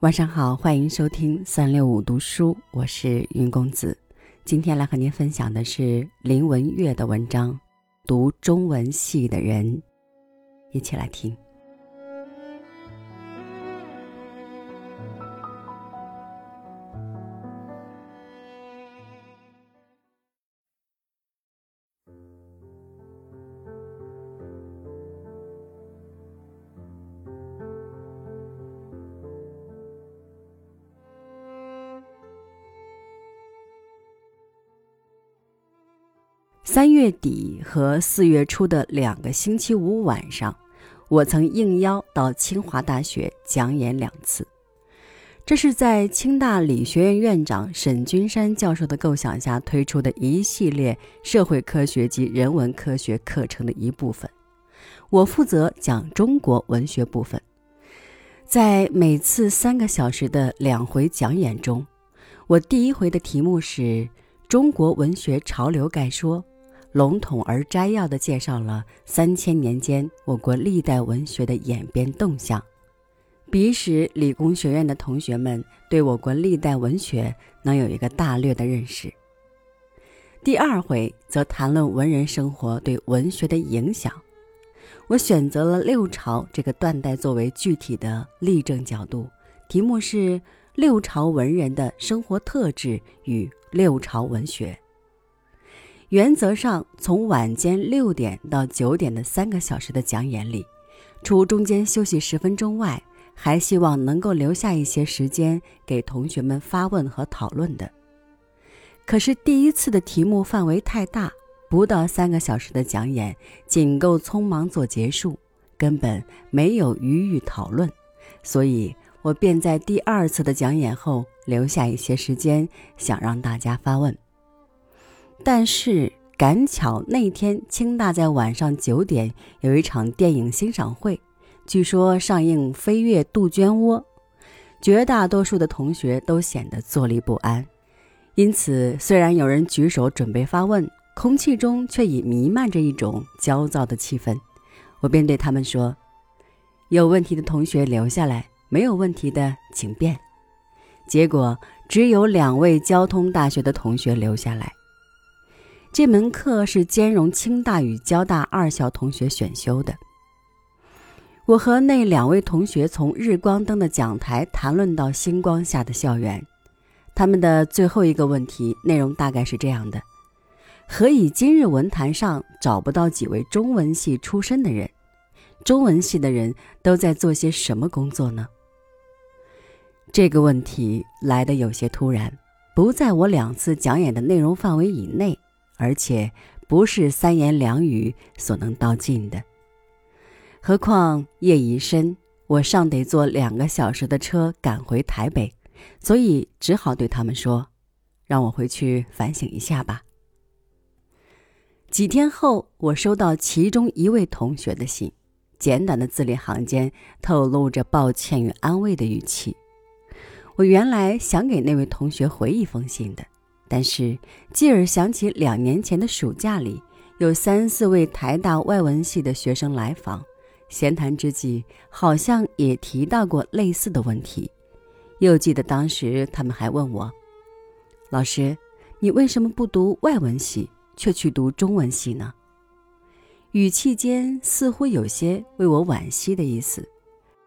晚上好，欢迎收听三六五读书，我是云公子。今天来和您分享的是林文月的文章《读中文系的人》，一起来听。三月底和四月初的两个星期五晚上，我曾应邀到清华大学讲演两次。这是在清大理学院院长沈君山教授的构想下推出的一系列社会科学及人文科学课程的一部分。我负责讲中国文学部分。在每次三个小时的两回讲演中，我第一回的题目是《中国文学潮流概说》。笼统而摘要地介绍了三千年间我国历代文学的演变动向，彼使理工学院的同学们对我国历代文学能有一个大略的认识。第二回则谈论文人生活对文学的影响，我选择了六朝这个断代作为具体的例证角度，题目是“六朝文人的生活特质与六朝文学”。原则上，从晚间六点到九点的三个小时的讲演里，除中间休息十分钟外，还希望能够留下一些时间给同学们发问和讨论的。可是第一次的题目范围太大，不到三个小时的讲演仅够匆忙做结束，根本没有余裕讨论，所以我便在第二次的讲演后留下一些时间，想让大家发问。但是赶巧那天清大在晚上九点有一场电影欣赏会，据说上映《飞跃杜鹃窝》，绝大多数的同学都显得坐立不安。因此，虽然有人举手准备发问，空气中却已弥漫着一种焦躁的气氛。我便对他们说：“有问题的同学留下来，没有问题的请便。”结果只有两位交通大学的同学留下来。这门课是兼容清大与交大二校同学选修的。我和那两位同学从日光灯的讲台谈论到星光下的校园。他们的最后一个问题内容大概是这样的：何以今日文坛上找不到几位中文系出身的人？中文系的人都在做些什么工作呢？这个问题来得有些突然，不在我两次讲演的内容范围以内。而且不是三言两语所能道尽的。何况夜已深，我尚得坐两个小时的车赶回台北，所以只好对他们说：“让我回去反省一下吧。”几天后，我收到其中一位同学的信，简短的字里行间透露着抱歉与安慰的语气。我原来想给那位同学回一封信的。但是，继而想起两年前的暑假里，有三四位台大外文系的学生来访，闲谈之际，好像也提到过类似的问题。又记得当时他们还问我：“老师，你为什么不读外文系，却去读中文系呢？”语气间似乎有些为我惋惜的意思。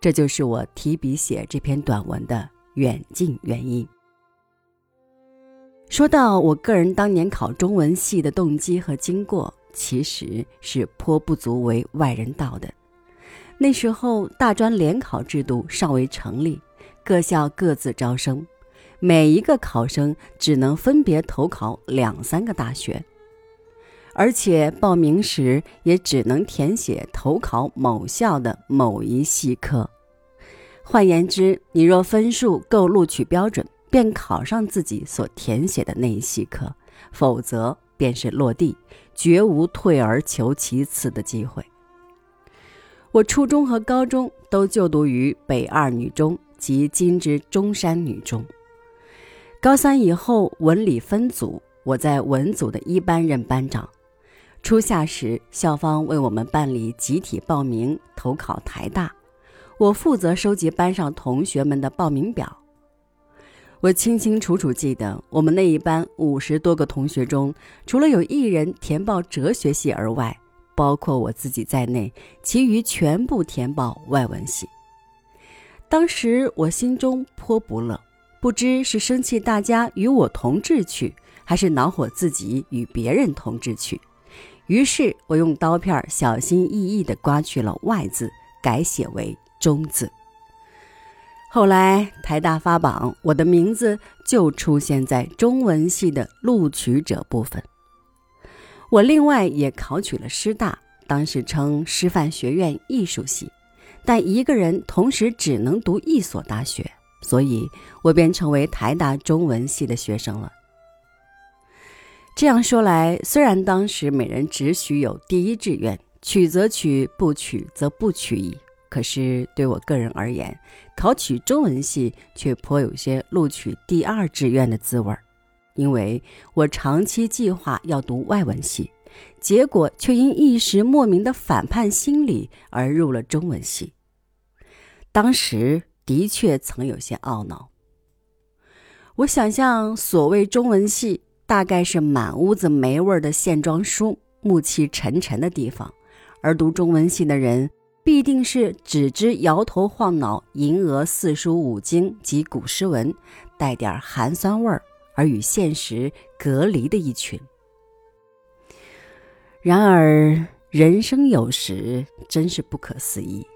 这就是我提笔写这篇短文的远近原因。说到我个人当年考中文系的动机和经过，其实是颇不足为外人道的。那时候大专联考制度尚未成立，各校各自招生，每一个考生只能分别投考两三个大学，而且报名时也只能填写投考某校的某一系科。换言之，你若分数够录取标准。便考上自己所填写的那一系科，否则便是落地，绝无退而求其次的机会。我初中和高中都就读于北二女中及今之中山女中。高三以后文理分组，我在文组的一班任班长。初夏时，校方为我们办理集体报名投考台大。我负责收集班上同学们的报名表。我清清楚楚记得，我们那一班五十多个同学中，除了有一人填报哲学系而外，包括我自己在内，其余全部填报外文系。当时我心中颇不乐，不知是生气大家与我同志去，还是恼火自己与别人同志去。于是我用刀片小心翼翼地刮去了“外”字，改写为“中”字。后来台大发榜，我的名字就出现在中文系的录取者部分。我另外也考取了师大，当时称师范学院艺术系，但一个人同时只能读一所大学，所以我便成为台大中文系的学生了。这样说来，虽然当时每人只许有第一志愿，取则取，不取则不取矣。可是对我个人而言，考取中文系却颇有些录取第二志愿的滋味儿，因为我长期计划要读外文系，结果却因一时莫名的反叛心理而入了中文系。当时的确曾有些懊恼。我想象所谓中文系，大概是满屋子霉味儿的线装书，暮气沉沉的地方，而读中文系的人。必定是只知摇头晃脑、吟额四书五经及古诗文，带点寒酸味儿，而与现实隔离的一群。然而，人生有时真是不可思议。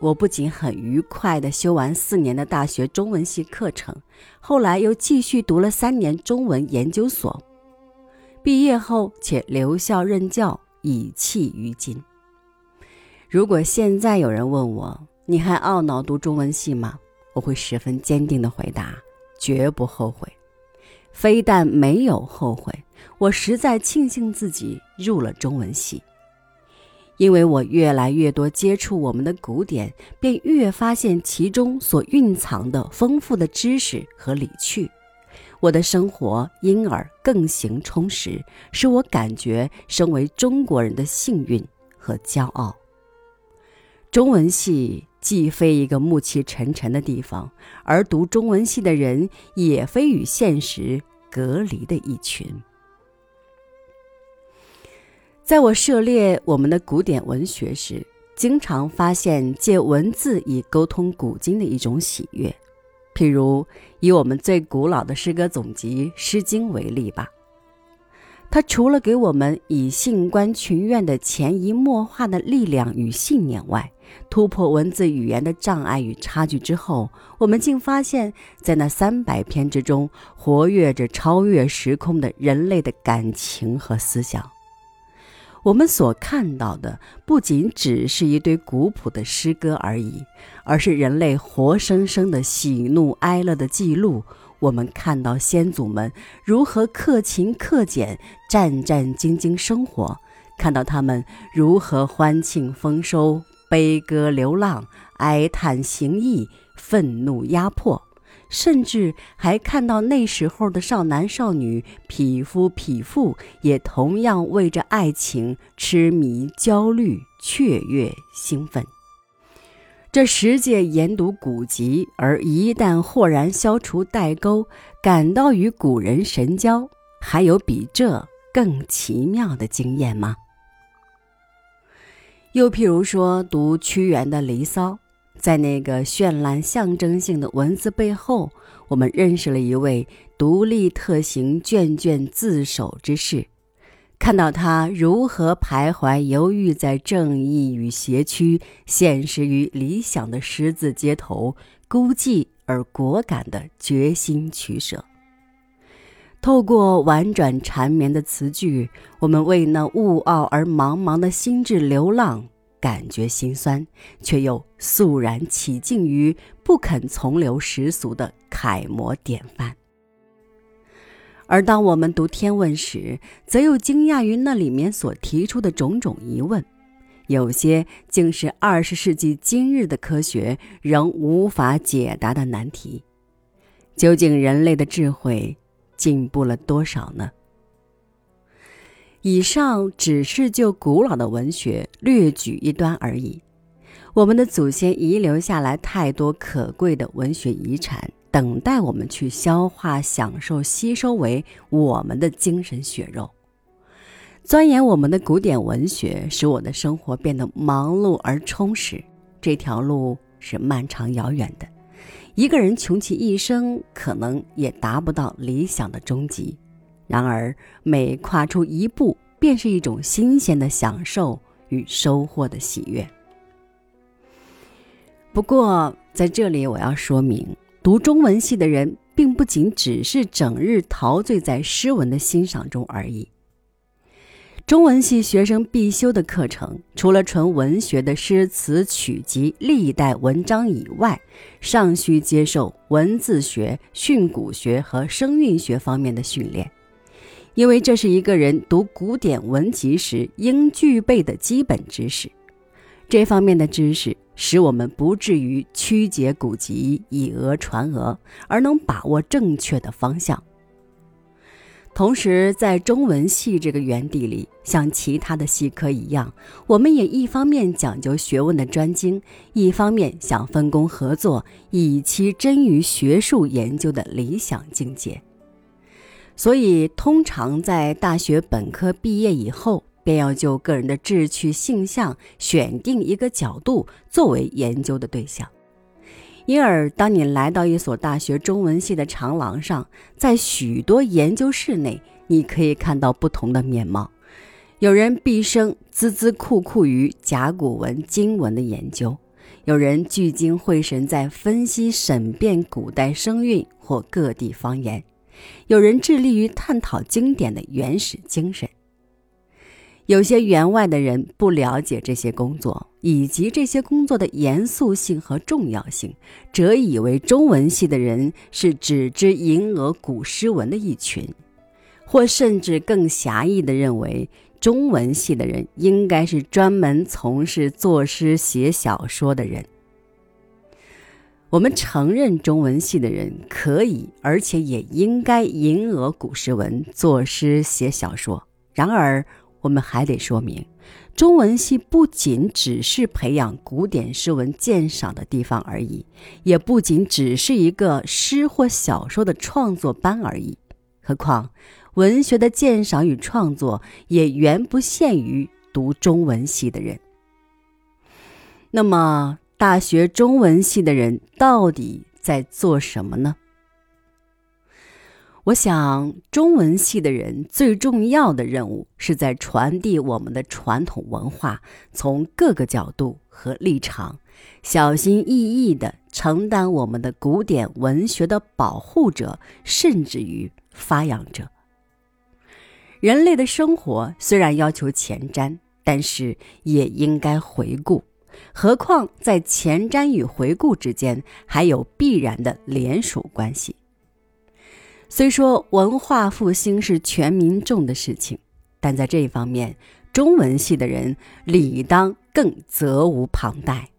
我不仅很愉快地修完四年的大学中文系课程，后来又继续读了三年中文研究所，毕业后且留校任教，以弃于今。如果现在有人问我，你还懊恼读中文系吗？我会十分坚定地回答：绝不后悔。非但没有后悔，我实在庆幸自己入了中文系，因为我越来越多接触我们的古典，便越发现其中所蕴藏的丰富的知识和理趣，我的生活因而更形充实，使我感觉身为中国人的幸运和骄傲。中文系既非一个暮气沉沉的地方，而读中文系的人也非与现实隔离的一群。在我涉猎我们的古典文学时，经常发现借文字以沟通古今的一种喜悦。譬如以我们最古老的诗歌总集《诗经》为例吧。它除了给我们以性观群怨的潜移默化的力量与信念外，突破文字语言的障碍与差距之后，我们竟发现，在那三百篇之中，活跃着超越时空的人类的感情和思想。我们所看到的，不仅只是一堆古朴的诗歌而已，而是人类活生生的喜怒哀乐的记录。我们看到先祖们如何克勤克俭、战战兢兢生活，看到他们如何欢庆丰收、悲歌流浪、哀叹行义、愤怒压迫，甚至还看到那时候的少男少女、匹夫匹妇也同样为着爱情痴迷、焦虑、雀跃、兴奋。这十届研读古籍，而一旦豁然消除代沟，感到与古人神交，还有比这更奇妙的经验吗？又譬如说，读屈原的《离骚》，在那个绚烂象征性的文字背后，我们认识了一位独立特行、卷卷自守之士。看到他如何徘徊犹豫在正义与邪曲、现实与理想的十字街头，孤寂而果敢的决心取舍。透过婉转缠绵的词句，我们为那雾傲而茫茫的心智流浪感觉心酸，却又肃然起敬于不肯从流世俗的楷模典范。而当我们读天问时，则又惊讶于那里面所提出的种种疑问，有些竟是二十世纪今日的科学仍无法解答的难题。究竟人类的智慧进步了多少呢？以上只是就古老的文学略举一端而已。我们的祖先遗留下来太多可贵的文学遗产，等待我们去消化、享受、吸收为我们的精神血肉。钻研我们的古典文学，使我的生活变得忙碌而充实。这条路是漫长遥远的，一个人穷其一生，可能也达不到理想的终极。然而，每跨出一步，便是一种新鲜的享受与收获的喜悦。不过，在这里我要说明，读中文系的人，并不仅只是整日陶醉在诗文的欣赏中而已。中文系学生必修的课程，除了纯文学的诗词曲集、历代文章以外，尚需接受文字学、训诂学和声韵学方面的训练，因为这是一个人读古典文集时应具备的基本知识。这方面的知识。使我们不至于曲解古籍、以讹传讹，而能把握正确的方向。同时，在中文系这个园地里，像其他的系科一样，我们也一方面讲究学问的专精，一方面想分工合作，以其臻于学术研究的理想境界。所以，通常在大学本科毕业以后。便要就个人的志趣性向选定一个角度作为研究的对象，因而当你来到一所大学中文系的长廊上，在许多研究室内，你可以看到不同的面貌。有人毕生孜孜酷酷于甲骨文经文的研究，有人聚精会神在分析审辩古代声韵或各地方言，有人致力于探讨经典的原始精神。有些员外的人不了解这些工作以及这些工作的严肃性和重要性，则以为中文系的人是只知吟讹古诗文的一群，或甚至更狭义地认为中文系的人应该是专门从事作诗写小说的人。我们承认中文系的人可以，而且也应该吟讹古诗文、作诗写小说。然而，我们还得说明，中文系不仅只是培养古典诗文鉴赏的地方而已，也不仅只是一个诗或小说的创作班而已。何况，文学的鉴赏与创作也远不限于读中文系的人。那么，大学中文系的人到底在做什么呢？我想，中文系的人最重要的任务是在传递我们的传统文化，从各个角度和立场，小心翼翼地承担我们的古典文学的保护者，甚至于发扬者。人类的生活虽然要求前瞻，但是也应该回顾。何况在前瞻与回顾之间，还有必然的联属关系。虽说文化复兴是全民众的事情，但在这一方面，中文系的人理当更责无旁贷。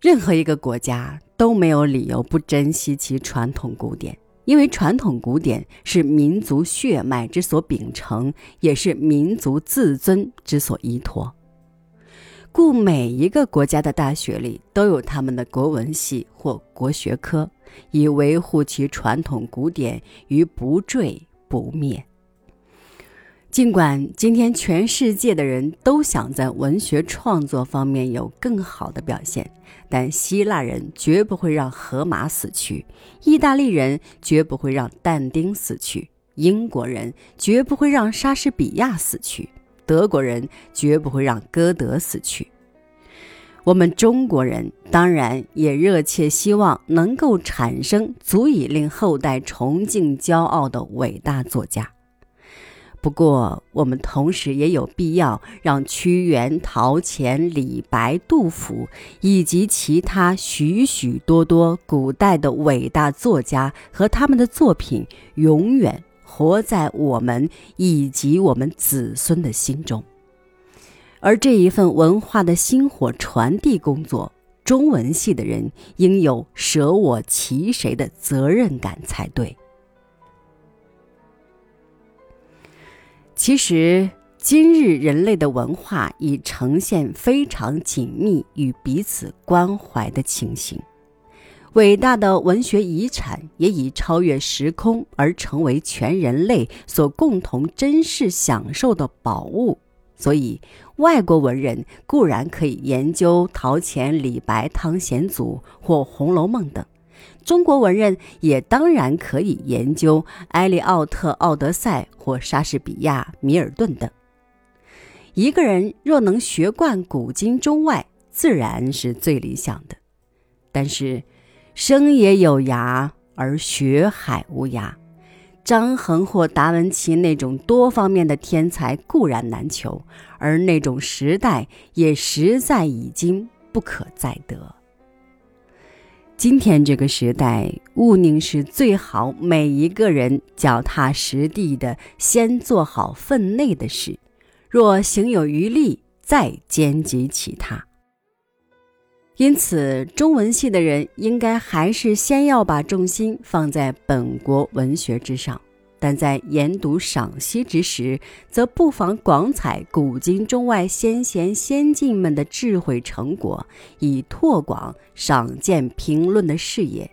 任何一个国家都没有理由不珍惜其传统古典，因为传统古典是民族血脉之所秉承，也是民族自尊之所依托。故每一个国家的大学里都有他们的国文系或国学科，以维护其传统古典于不坠不灭。尽管今天全世界的人都想在文学创作方面有更好的表现，但希腊人绝不会让荷马死去，意大利人绝不会让但丁死去，英国人绝不会让莎士比亚死去。德国人绝不会让歌德死去。我们中国人当然也热切希望能够产生足以令后代崇敬、骄傲的伟大作家。不过，我们同时也有必要让屈原、陶潜、李白、杜甫以及其他许许多多古代的伟大作家和他们的作品永远。活在我们以及我们子孙的心中，而这一份文化的薪火传递工作，中文系的人应有舍我其谁的责任感才对。其实，今日人类的文化已呈现非常紧密与彼此关怀的情形。伟大的文学遗产也已超越时空，而成为全人类所共同珍视、享受的宝物。所以，外国文人固然可以研究陶潜、李白、汤显祖或《红楼梦》等，中国文人也当然可以研究埃利奥特《奥德赛》或莎士比亚《米尔顿》等。一个人若能学贯古今中外，自然是最理想的。但是，生也有涯，而学海无涯。张衡或达文奇那种多方面的天才固然难求，而那种时代也实在已经不可再得。今天这个时代，务宁是最好每一个人脚踏实地的，先做好分内的事，若行有余力，再兼及其他。因此，中文系的人应该还是先要把重心放在本国文学之上，但在研读赏析之时，则不妨广采古今中外先贤先进们的智慧成果，以拓广赏鉴评论的视野，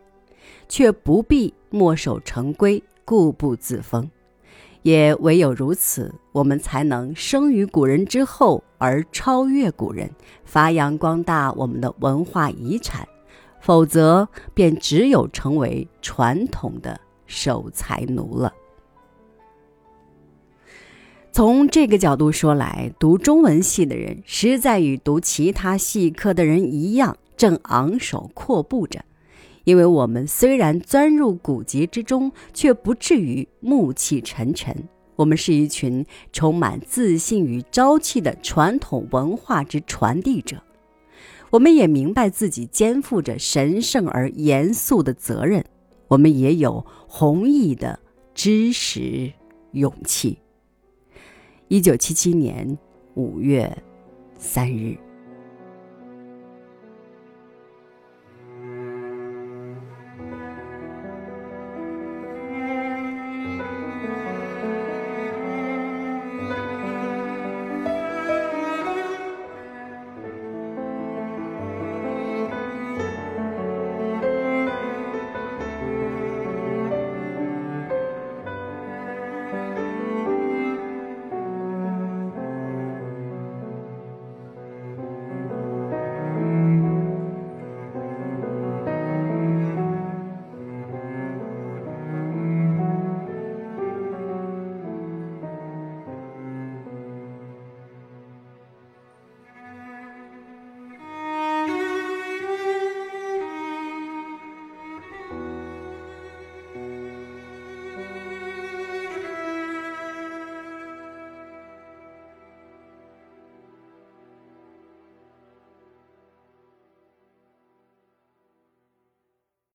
却不必墨守成规、固步自封。也唯有如此，我们才能生于古人之后而超越古人，发扬光大我们的文化遗产；否则，便只有成为传统的守财奴了。从这个角度说来，读中文系的人实在与读其他系科的人一样，正昂首阔步着。因为我们虽然钻入古籍之中，却不至于暮气沉沉。我们是一群充满自信与朝气的传统文化之传递者。我们也明白自己肩负着神圣而严肃的责任。我们也有弘毅的知识勇气。一九七七年五月三日。